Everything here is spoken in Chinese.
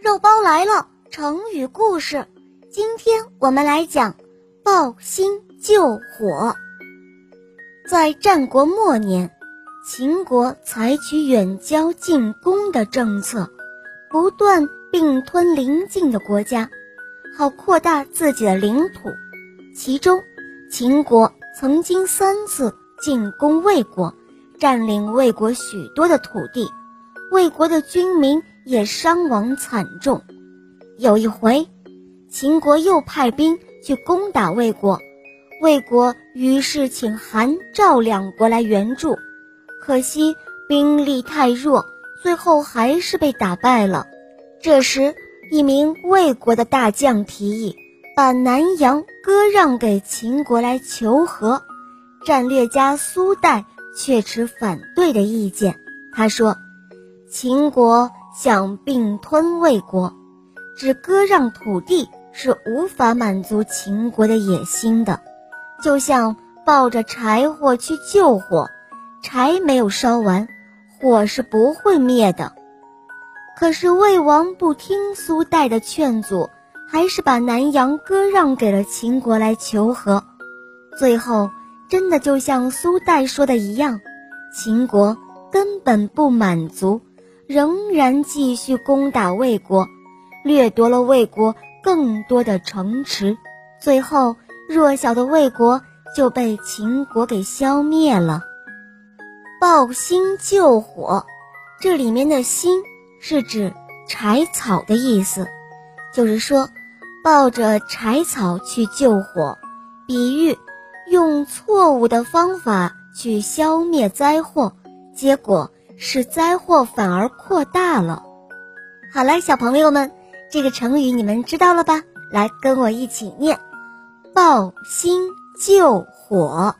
肉包来了，成语故事。今天我们来讲“抱薪救火”。在战国末年，秦国采取远交近攻的政策，不断并吞邻近的国家，好扩大自己的领土。其中，秦国曾经三次进攻魏国，占领魏国许多的土地。魏国的军民也伤亡惨重。有一回，秦国又派兵去攻打魏国，魏国于是请韩、赵两国来援助，可惜兵力太弱，最后还是被打败了。这时，一名魏国的大将提议把南阳割让给秦国来求和，战略家苏代却持反对的意见。他说。秦国想并吞魏国，只割让土地是无法满足秦国的野心的。就像抱着柴火去救火，柴没有烧完，火是不会灭的。可是魏王不听苏代的劝阻，还是把南阳割让给了秦国来求和。最后，真的就像苏代说的一样，秦国根本不满足。仍然继续攻打魏国，掠夺了魏国更多的城池，最后弱小的魏国就被秦国给消灭了。抱薪救火，这里面的“薪”是指柴草的意思，就是说抱着柴草去救火，比喻用错误的方法去消灭灾祸，结果。使灾祸反而扩大了。好了，小朋友们，这个成语你们知道了吧？来跟我一起念：抱薪救火。